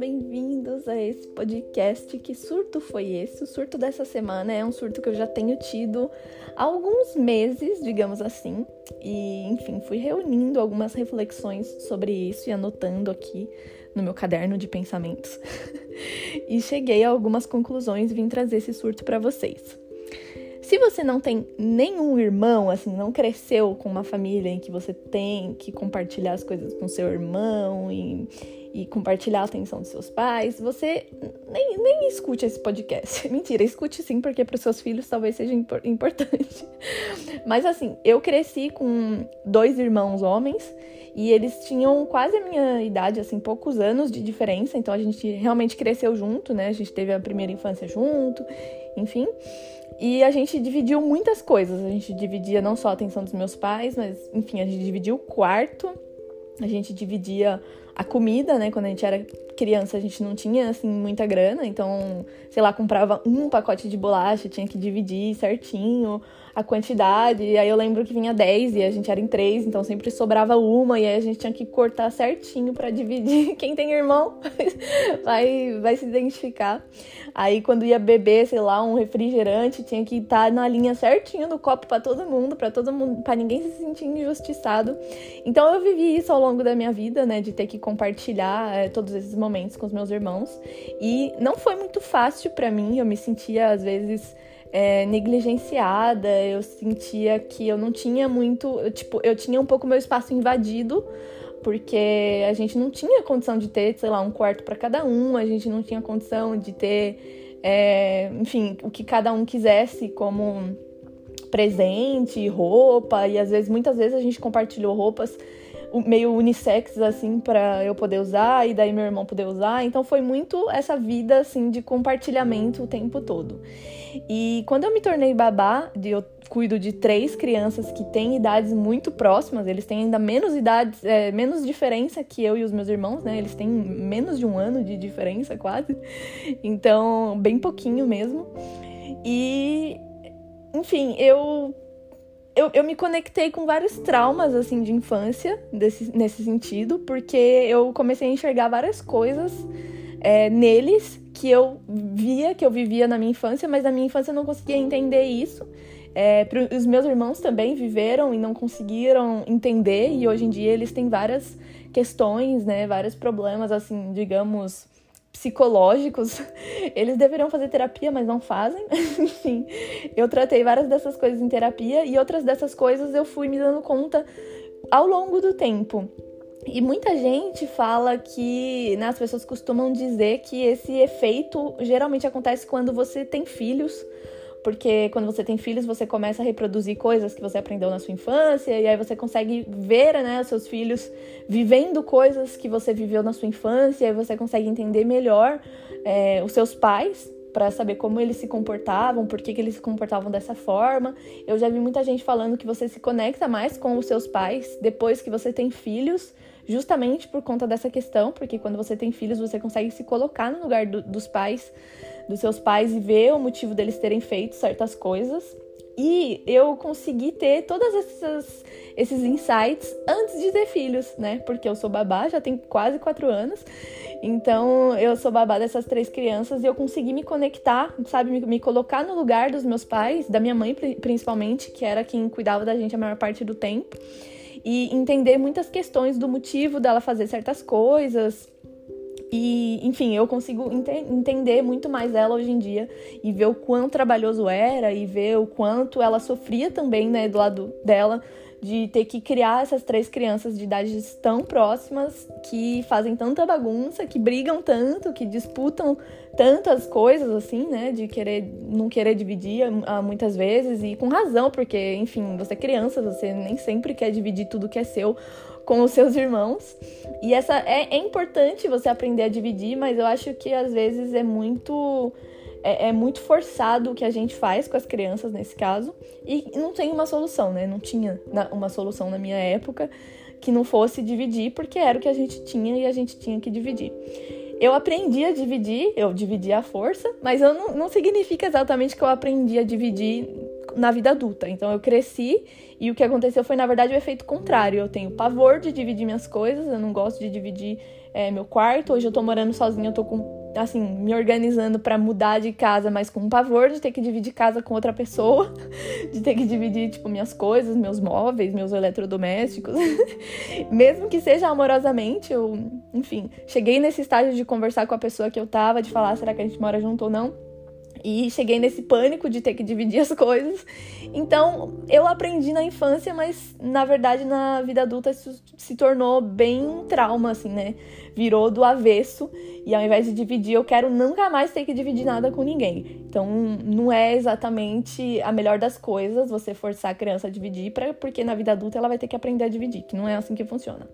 bem-vindos a esse podcast. Que surto foi esse? O surto dessa semana é um surto que eu já tenho tido há alguns meses, digamos assim. E, enfim, fui reunindo algumas reflexões sobre isso e anotando aqui no meu caderno de pensamentos. e cheguei a algumas conclusões e vim trazer esse surto para vocês. Se você não tem nenhum irmão, assim, não cresceu com uma família em que você tem que compartilhar as coisas com seu irmão e e compartilhar a atenção dos seus pais, você nem, nem escute esse podcast. Mentira, escute sim, porque para os seus filhos talvez seja importante. Mas assim, eu cresci com dois irmãos homens e eles tinham quase a minha idade, assim, poucos anos de diferença, então a gente realmente cresceu junto, né? A gente teve a primeira infância junto, enfim. E a gente dividiu muitas coisas. A gente dividia não só a atenção dos meus pais, mas, enfim, a gente dividiu o quarto, a gente dividia a comida, né? Quando a gente era criança, a gente não tinha, assim, muita grana. Então, sei lá, comprava um pacote de bolacha, tinha que dividir certinho a quantidade. Aí eu lembro que vinha 10 e a gente era em três, então sempre sobrava uma. E aí a gente tinha que cortar certinho para dividir. Quem tem irmão vai, vai se identificar. Aí quando ia beber, sei lá, um refrigerante, tinha que estar tá na linha certinho do copo para todo mundo, para todo mundo, para ninguém se sentir injustiçado. Então eu vivi isso ao longo da minha vida, né, de ter que compartilhar é, todos esses momentos com os meus irmãos. E não foi muito fácil para mim, eu me sentia às vezes é, negligenciada, eu sentia que eu não tinha muito, eu, tipo, eu tinha um pouco meu espaço invadido porque a gente não tinha condição de ter, sei lá, um quarto para cada um, a gente não tinha condição de ter, é, enfim, o que cada um quisesse como presente, roupa, e às vezes, muitas vezes a gente compartilhou roupas meio unissex assim para eu poder usar e daí meu irmão poder usar. Então foi muito essa vida assim de compartilhamento o tempo todo. E quando eu me tornei babá, eu cuido de três crianças que têm idades muito próximas, eles têm ainda menos idades, é, menos diferença que eu e os meus irmãos, né? Eles têm menos de um ano de diferença, quase. Então, bem pouquinho mesmo. E, enfim, eu eu, eu, me conectei com vários traumas, assim, de infância, desse, nesse sentido, porque eu comecei a enxergar várias coisas é, neles que eu via, que eu vivia na minha infância, mas na minha infância eu não conseguia entender isso. É, os meus irmãos também viveram e não conseguiram entender, e hoje em dia eles têm várias questões, né, vários problemas, assim, digamos, psicológicos. Eles deveriam fazer terapia, mas não fazem. Enfim, eu tratei várias dessas coisas em terapia e outras dessas coisas eu fui me dando conta ao longo do tempo. E muita gente fala que né, as pessoas costumam dizer que esse efeito geralmente acontece quando você tem filhos, porque quando você tem filhos você começa a reproduzir coisas que você aprendeu na sua infância e aí você consegue ver né, os seus filhos vivendo coisas que você viveu na sua infância e aí você consegue entender melhor é, os seus pais para saber como eles se comportavam, por que, que eles se comportavam dessa forma. Eu já vi muita gente falando que você se conecta mais com os seus pais depois que você tem filhos, justamente por conta dessa questão, porque quando você tem filhos você consegue se colocar no lugar do, dos pais, dos seus pais e ver o motivo deles terem feito certas coisas. E eu consegui ter todos esses, insights antes de ter filhos, né? Porque eu sou babá, já tem quase quatro anos. Então eu sou babá dessas três crianças e eu consegui me conectar, sabe? Me, me colocar no lugar dos meus pais, da minha mãe principalmente, que era quem cuidava da gente a maior parte do tempo. E entender muitas questões do motivo dela fazer certas coisas, e, enfim, eu consigo ente entender muito mais ela hoje em dia e ver o quão trabalhoso era e ver o quanto ela sofria também, né, do lado dela, de ter que criar essas três crianças de idades tão próximas que fazem tanta bagunça, que brigam tanto, que disputam tantas coisas assim, né, de querer não querer dividir muitas vezes e com razão, porque enfim, você é criança, você nem sempre quer dividir tudo que é seu com os seus irmãos. E essa é, é importante você aprender a dividir, mas eu acho que às vezes é muito é, é, muito forçado o que a gente faz com as crianças nesse caso. E não tem uma solução, né? Não tinha uma solução na minha época que não fosse dividir, porque era o que a gente tinha e a gente tinha que dividir. Eu aprendi a dividir, eu dividi a força, mas eu não, não significa exatamente que eu aprendi a dividir na vida adulta. Então eu cresci e o que aconteceu foi, na verdade, o efeito contrário. Eu tenho pavor de dividir minhas coisas, eu não gosto de dividir é, meu quarto. Hoje eu tô morando sozinha, eu tô com assim, me organizando para mudar de casa, mas com pavor de ter que dividir casa com outra pessoa, de ter que dividir, tipo, minhas coisas, meus móveis, meus eletrodomésticos. Mesmo que seja amorosamente, eu, enfim, cheguei nesse estágio de conversar com a pessoa que eu tava, de falar, será que a gente mora junto ou não? E cheguei nesse pânico de ter que dividir as coisas. Então, eu aprendi na infância, mas na verdade na vida adulta isso se tornou bem trauma, assim, né? Virou do avesso. E ao invés de dividir, eu quero nunca mais ter que dividir nada com ninguém. Então, não é exatamente a melhor das coisas você forçar a criança a dividir, pra, porque na vida adulta ela vai ter que aprender a dividir, que não é assim que funciona.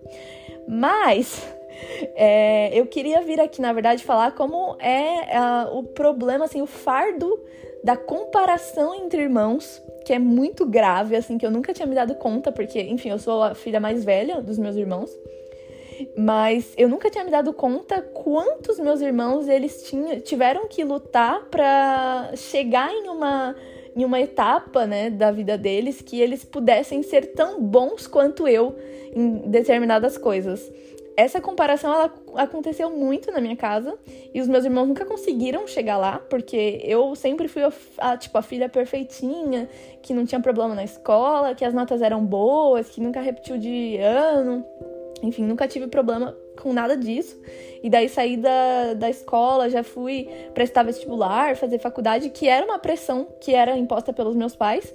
Mas é, eu queria vir aqui, na verdade, falar como é uh, o problema, assim, o fardo da comparação entre irmãos, que é muito grave, assim, que eu nunca tinha me dado conta, porque, enfim, eu sou a filha mais velha dos meus irmãos. Mas eu nunca tinha me dado conta quantos meus irmãos eles tinham, tiveram que lutar para chegar em uma em uma etapa, né, da vida deles que eles pudessem ser tão bons quanto eu em determinadas coisas essa comparação ela aconteceu muito na minha casa e os meus irmãos nunca conseguiram chegar lá, porque eu sempre fui a, a, tipo a filha perfeitinha, que não tinha problema na escola, que as notas eram boas, que nunca repetiu de ano. Enfim, nunca tive problema com nada disso. E daí saí da, da escola, já fui prestar vestibular, fazer faculdade, que era uma pressão que era imposta pelos meus pais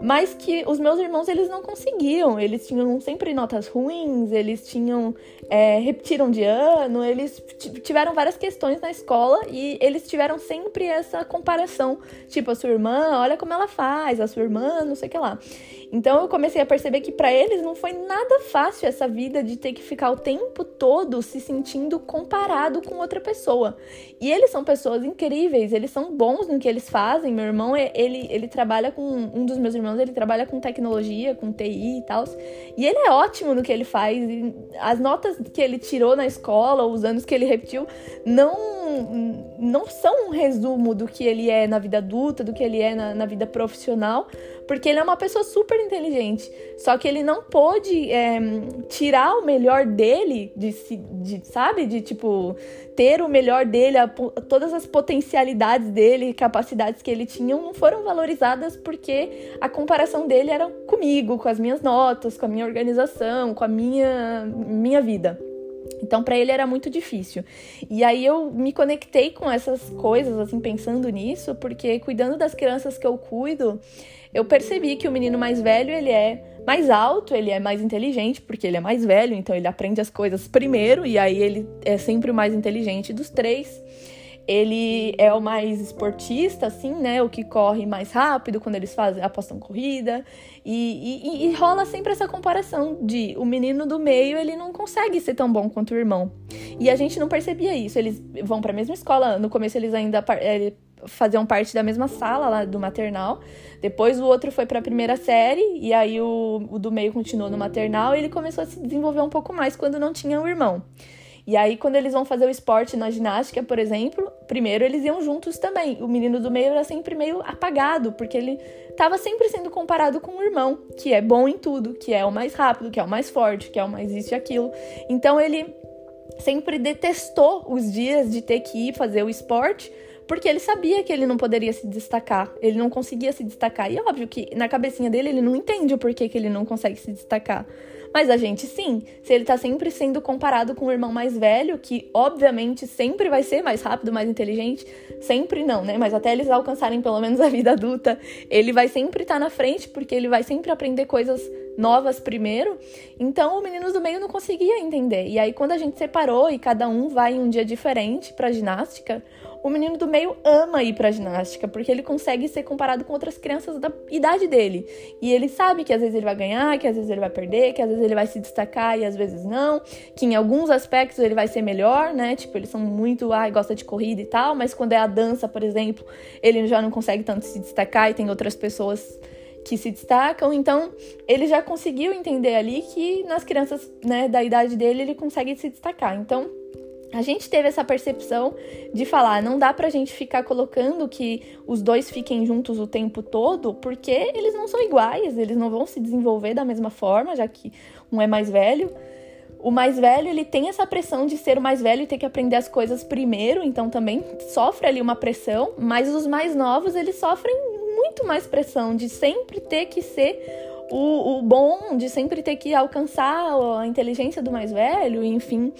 mas que os meus irmãos eles não conseguiam, eles tinham sempre notas ruins, eles tinham é, repetiram de ano, eles tiveram várias questões na escola e eles tiveram sempre essa comparação, tipo a sua irmã, olha como ela faz, a sua irmã, não sei o que lá. Então eu comecei a perceber que para eles não foi nada fácil essa vida de ter que ficar o tempo todo se sentindo comparado com outra pessoa. E eles são pessoas incríveis, eles são bons no que eles fazem. Meu irmão, ele, ele trabalha com um dos meus irmãos, ele trabalha com tecnologia, com TI e tal. E ele é ótimo no que ele faz. As notas que ele tirou na escola, os anos que ele repetiu, não não são um resumo do que ele é na vida adulta, do que ele é na, na vida profissional, porque ele é uma pessoa super inteligente. Só que ele não pôde é, tirar o melhor dele, de, de, sabe? De tipo, ter o melhor dele, a, todas as potencialidades dele, capacidades que ele tinha, não foram valorizadas porque a comparação dele era comigo, com as minhas notas, com a minha organização, com a minha, minha vida. Então, para ele era muito difícil. E aí eu me conectei com essas coisas, assim, pensando nisso, porque cuidando das crianças que eu cuido, eu percebi que o menino mais velho, ele é mais alto, ele é mais inteligente, porque ele é mais velho, então ele aprende as coisas primeiro, e aí ele é sempre o mais inteligente dos três. Ele é o mais esportista, assim, né? O que corre mais rápido quando eles fazem apostam corrida. E, e, e, rola sempre essa comparação de o menino do meio ele não consegue ser tão bom quanto o irmão. E a gente não percebia isso. Eles vão para a mesma escola. No começo eles ainda faziam parte da mesma sala lá do maternal. Depois o outro foi para a primeira série e aí o, o do meio continuou no maternal e ele começou a se desenvolver um pouco mais quando não tinha o irmão. E aí, quando eles vão fazer o esporte na ginástica, por exemplo, primeiro eles iam juntos também. O menino do meio era sempre meio apagado, porque ele estava sempre sendo comparado com o irmão, que é bom em tudo, que é o mais rápido, que é o mais forte, que é o mais isso e aquilo. Então ele sempre detestou os dias de ter que ir fazer o esporte, porque ele sabia que ele não poderia se destacar, ele não conseguia se destacar. E óbvio que na cabecinha dele ele não entende o porquê que ele não consegue se destacar. Mas a gente sim, se ele tá sempre sendo comparado com o irmão mais velho, que obviamente sempre vai ser mais rápido, mais inteligente, sempre não, né? Mas até eles alcançarem pelo menos a vida adulta, ele vai sempre estar tá na frente, porque ele vai sempre aprender coisas novas primeiro. Então o menino do meio não conseguia entender. E aí quando a gente separou e cada um vai em um dia diferente para ginástica, o menino do meio ama ir pra ginástica, porque ele consegue ser comparado com outras crianças da idade dele. E ele sabe que às vezes ele vai ganhar, que às vezes ele vai perder, que às vezes ele vai se destacar e às vezes não, que em alguns aspectos ele vai ser melhor, né? Tipo, eles são muito, ai, gosta de corrida e tal, mas quando é a dança, por exemplo, ele já não consegue tanto se destacar e tem outras pessoas que se destacam. Então, ele já conseguiu entender ali que nas crianças, né, da idade dele, ele consegue se destacar. Então, a gente teve essa percepção de falar, não dá pra gente ficar colocando que os dois fiquem juntos o tempo todo, porque eles não são iguais, eles não vão se desenvolver da mesma forma, já que um é mais velho. O mais velho, ele tem essa pressão de ser o mais velho e ter que aprender as coisas primeiro, então também sofre ali uma pressão, mas os mais novos, eles sofrem muito mais pressão de sempre ter que ser o, o bom, de sempre ter que alcançar a inteligência do mais velho, enfim.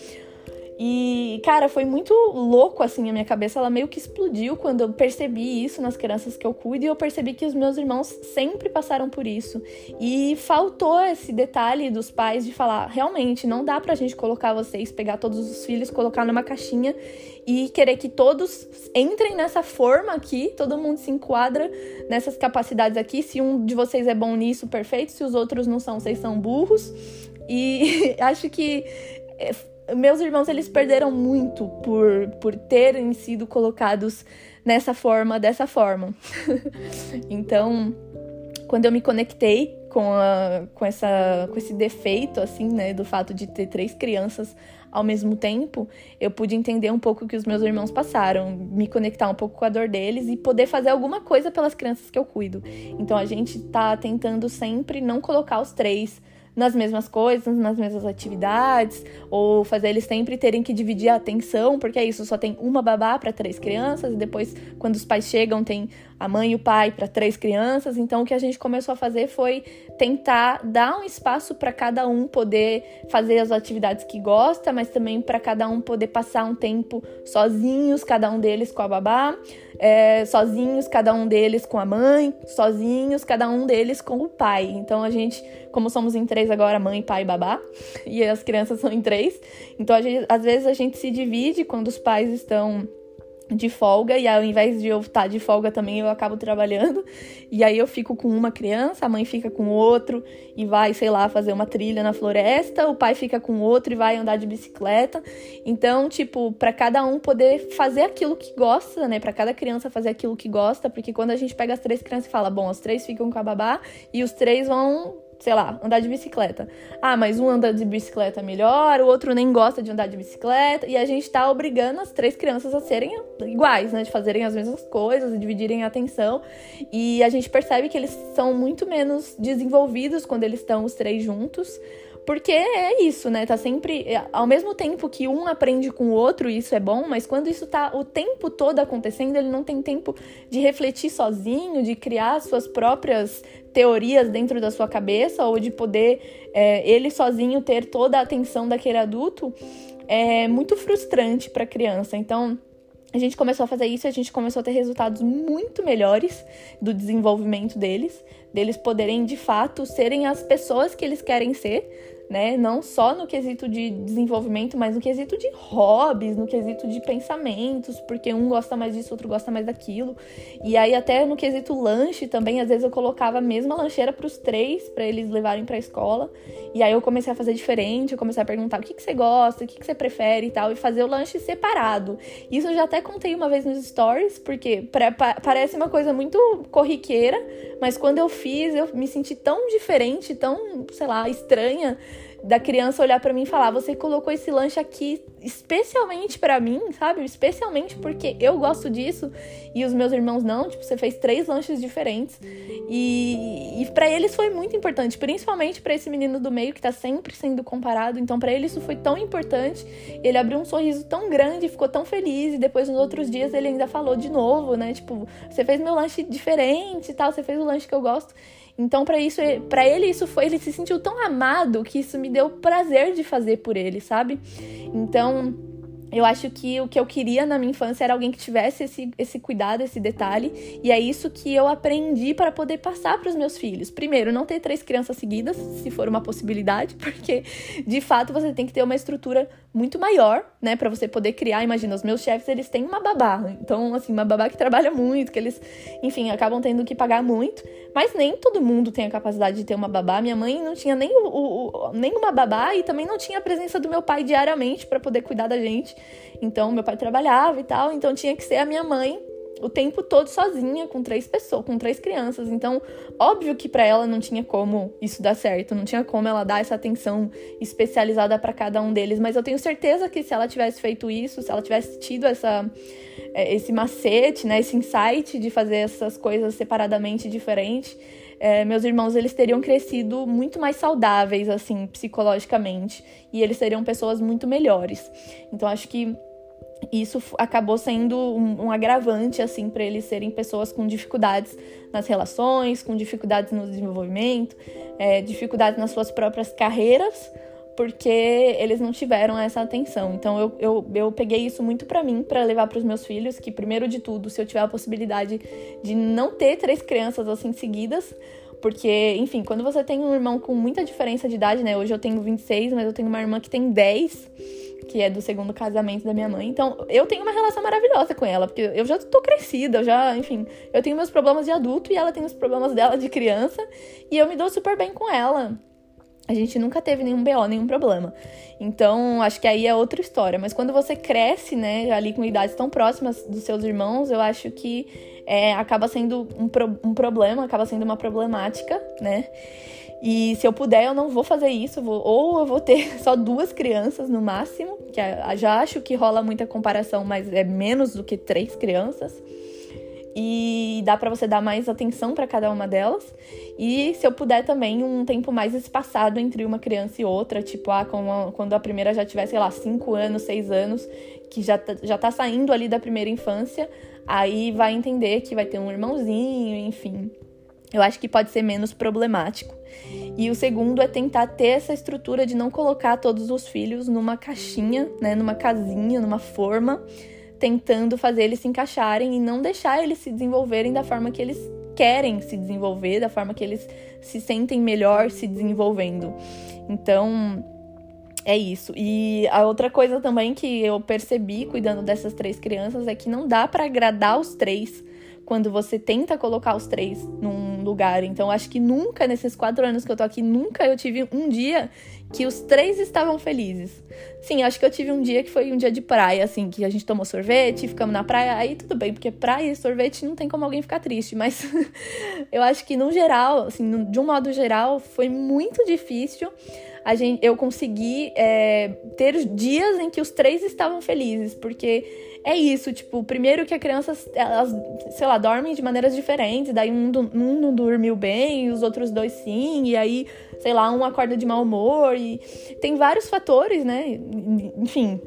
E, cara, foi muito louco assim a minha cabeça. Ela meio que explodiu quando eu percebi isso nas crianças que eu cuido e eu percebi que os meus irmãos sempre passaram por isso. E faltou esse detalhe dos pais de falar: realmente, não dá pra gente colocar vocês, pegar todos os filhos, colocar numa caixinha e querer que todos entrem nessa forma aqui, todo mundo se enquadra nessas capacidades aqui. Se um de vocês é bom nisso, perfeito. Se os outros não são, vocês são burros. E acho que meus irmãos eles perderam muito por, por terem sido colocados nessa forma, dessa forma. então, quando eu me conectei com, a, com, essa, com esse defeito, assim, né, do fato de ter três crianças ao mesmo tempo, eu pude entender um pouco o que os meus irmãos passaram, me conectar um pouco com a dor deles e poder fazer alguma coisa pelas crianças que eu cuido. Então, a gente tá tentando sempre não colocar os três nas mesmas coisas, nas mesmas atividades, ou fazer eles sempre terem que dividir a atenção, porque é isso, só tem uma babá para três crianças, e depois, quando os pais chegam, tem a mãe e o pai para três crianças. Então, o que a gente começou a fazer foi tentar dar um espaço para cada um poder fazer as atividades que gosta, mas também para cada um poder passar um tempo sozinhos, cada um deles com a babá, é, sozinhos, cada um deles com a mãe, sozinhos, cada um deles com o pai. Então, a gente, como somos em três agora, mãe, pai e babá, e as crianças são em três, então gente, às vezes a gente se divide quando os pais estão de folga e ao invés de eu estar de folga também eu acabo trabalhando e aí eu fico com uma criança, a mãe fica com outro e vai, sei lá, fazer uma trilha na floresta, o pai fica com outro e vai andar de bicicleta. Então, tipo, para cada um poder fazer aquilo que gosta, né? Para cada criança fazer aquilo que gosta, porque quando a gente pega as três crianças e fala, bom, os três ficam com a babá e os três vão sei lá, andar de bicicleta. Ah, mas um anda de bicicleta melhor, o outro nem gosta de andar de bicicleta, e a gente tá obrigando as três crianças a serem iguais, né? De fazerem as mesmas coisas, dividirem a atenção. E a gente percebe que eles são muito menos desenvolvidos quando eles estão os três juntos. Porque é isso, né? Tá sempre. É, ao mesmo tempo que um aprende com o outro, isso é bom, mas quando isso tá o tempo todo acontecendo, ele não tem tempo de refletir sozinho, de criar suas próprias teorias dentro da sua cabeça, ou de poder é, ele sozinho ter toda a atenção daquele adulto, é muito frustrante para a criança. Então. A gente começou a fazer isso e a gente começou a ter resultados muito melhores do desenvolvimento deles, deles poderem de fato serem as pessoas que eles querem ser, né? Não só no quesito de desenvolvimento, mas no quesito de hobbies, no quesito de pensamentos, porque um gosta mais disso, outro gosta mais daquilo. E aí até no quesito lanche também, às vezes eu colocava a mesma lancheira para os três, para eles levarem para a escola. E aí eu comecei a fazer diferente, eu comecei a perguntar o que, que você gosta, o que, que você prefere e tal, e fazer o lanche separado. Isso eu já até contei uma vez nos stories, porque parece uma coisa muito corriqueira, mas quando eu fiz, eu me senti tão diferente, tão, sei lá, estranha da criança olhar para mim e falar: "Você colocou esse lanche aqui especialmente para mim, sabe? Especialmente porque eu gosto disso e os meus irmãos não. Tipo, você fez três lanches diferentes e, e para eles foi muito importante, principalmente para esse menino do meio que tá sempre sendo comparado. Então, para ele isso foi tão importante. Ele abriu um sorriso tão grande, ficou tão feliz e depois nos outros dias ele ainda falou de novo, né? Tipo, você fez meu lanche diferente e tal, você fez o lanche que eu gosto. Então, para isso, para ele isso foi, ele se sentiu tão amado que isso me deu prazer de fazer por ele, sabe? Então, eu acho que o que eu queria na minha infância era alguém que tivesse esse, esse cuidado, esse detalhe, e é isso que eu aprendi para poder passar para os meus filhos. Primeiro, não ter três crianças seguidas, se for uma possibilidade, porque de fato você tem que ter uma estrutura muito maior, né, para você poder criar. Imagina, os meus chefes, eles têm uma babá, então, assim, uma babá que trabalha muito, que eles, enfim, acabam tendo que pagar muito, mas nem todo mundo tem a capacidade de ter uma babá. Minha mãe não tinha nem, o, o, nem uma babá e também não tinha a presença do meu pai diariamente para poder cuidar da gente. Então, meu pai trabalhava e tal, então tinha que ser a minha mãe o tempo todo sozinha com três pessoas, com três crianças. Então, óbvio que para ela não tinha como isso dar certo, não tinha como ela dar essa atenção especializada para cada um deles, mas eu tenho certeza que se ela tivesse feito isso, se ela tivesse tido essa é, esse macete, né, esse insight de fazer essas coisas separadamente diferente, é, meus irmãos eles teriam crescido muito mais saudáveis assim psicologicamente e eles seriam pessoas muito melhores. Então acho que isso acabou sendo um, um agravante assim para eles serem pessoas com dificuldades nas relações, com dificuldades no desenvolvimento, é, dificuldades nas suas próprias carreiras, porque eles não tiveram essa atenção. Então eu, eu, eu peguei isso muito para mim, para levar para os meus filhos, que primeiro de tudo, se eu tiver a possibilidade de não ter três crianças assim seguidas, porque, enfim, quando você tem um irmão com muita diferença de idade, né? Hoje eu tenho 26, mas eu tenho uma irmã que tem 10 que é do segundo casamento da minha mãe. Então, eu tenho uma relação maravilhosa com ela, porque eu já tô crescida, eu já, enfim, eu tenho meus problemas de adulto e ela tem os problemas dela de criança, e eu me dou super bem com ela. A gente nunca teve nenhum BO, nenhum problema. Então, acho que aí é outra história. Mas quando você cresce, né, ali com idades tão próximas dos seus irmãos, eu acho que é, acaba sendo um, pro, um problema, acaba sendo uma problemática, né? E se eu puder, eu não vou fazer isso, vou, ou eu vou ter só duas crianças no máximo, que já acho que rola muita comparação, mas é menos do que três crianças. E dá para você dar mais atenção para cada uma delas. E se eu puder também, um tempo mais espaçado entre uma criança e outra, tipo, ah, quando a primeira já tiver, sei lá, cinco anos, seis anos, que já tá, já tá saindo ali da primeira infância, aí vai entender que vai ter um irmãozinho, enfim eu acho que pode ser menos problemático. E o segundo é tentar ter essa estrutura de não colocar todos os filhos numa caixinha, né, numa casinha, numa forma, tentando fazer eles se encaixarem e não deixar eles se desenvolverem da forma que eles querem se desenvolver, da forma que eles se sentem melhor se desenvolvendo. Então, é isso. E a outra coisa também que eu percebi cuidando dessas três crianças é que não dá para agradar os três quando você tenta colocar os três num lugar. Então, acho que nunca, nesses quatro anos que eu tô aqui, nunca eu tive um dia que os três estavam felizes. Sim, acho que eu tive um dia que foi um dia de praia, assim, que a gente tomou sorvete, ficamos na praia, aí tudo bem, porque praia e sorvete não tem como alguém ficar triste, mas eu acho que no geral, assim, de um modo geral, foi muito difícil a gente, eu consegui é, ter dias em que os três estavam felizes, porque é isso, tipo, primeiro que a criança, elas, sei lá, dormem de maneiras diferentes, daí um, um não dormiu bem, os outros dois sim, e aí, sei lá, um acorda de mau humor, e tem vários fatores, né? Enfim,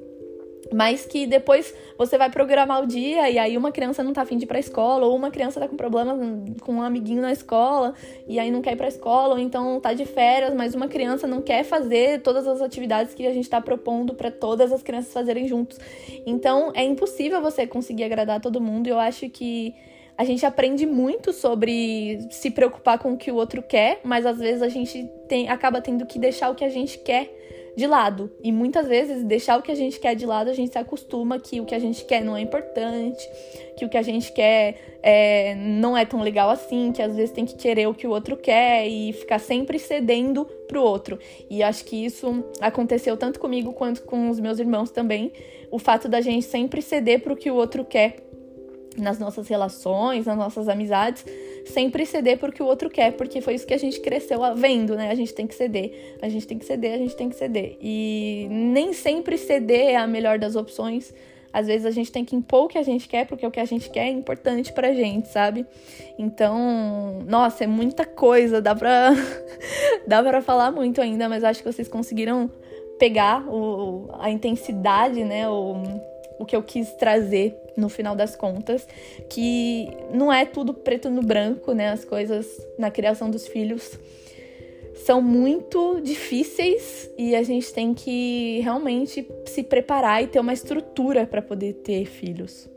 mas que depois você vai programar o dia e aí uma criança não tá afim de ir pra escola, ou uma criança tá com problema com um amiguinho na escola e aí não quer ir pra escola, ou então tá de férias, mas uma criança não quer fazer todas as atividades que a gente tá propondo para todas as crianças fazerem juntos. Então é impossível você conseguir agradar todo mundo. Eu acho que a gente aprende muito sobre se preocupar com o que o outro quer, mas às vezes a gente tem, acaba tendo que deixar o que a gente quer de lado. E muitas vezes, deixar o que a gente quer de lado, a gente se acostuma que o que a gente quer não é importante, que o que a gente quer é, não é tão legal assim, que às vezes tem que querer o que o outro quer e ficar sempre cedendo pro outro. E acho que isso aconteceu tanto comigo quanto com os meus irmãos também. O fato da gente sempre ceder pro que o outro quer nas nossas relações, nas nossas amizades, sempre ceder porque o outro quer, porque foi isso que a gente cresceu vendo, né? A gente tem que ceder, a gente tem que ceder, a gente tem que ceder. E nem sempre ceder é a melhor das opções. Às vezes a gente tem que impor o que a gente quer, porque o que a gente quer é importante pra gente, sabe? Então, nossa, é muita coisa, dá pra, dá pra falar muito ainda, mas acho que vocês conseguiram pegar o, a intensidade, né? O, o que eu quis trazer no final das contas, que não é tudo preto no branco, né? As coisas na criação dos filhos são muito difíceis e a gente tem que realmente se preparar e ter uma estrutura para poder ter filhos.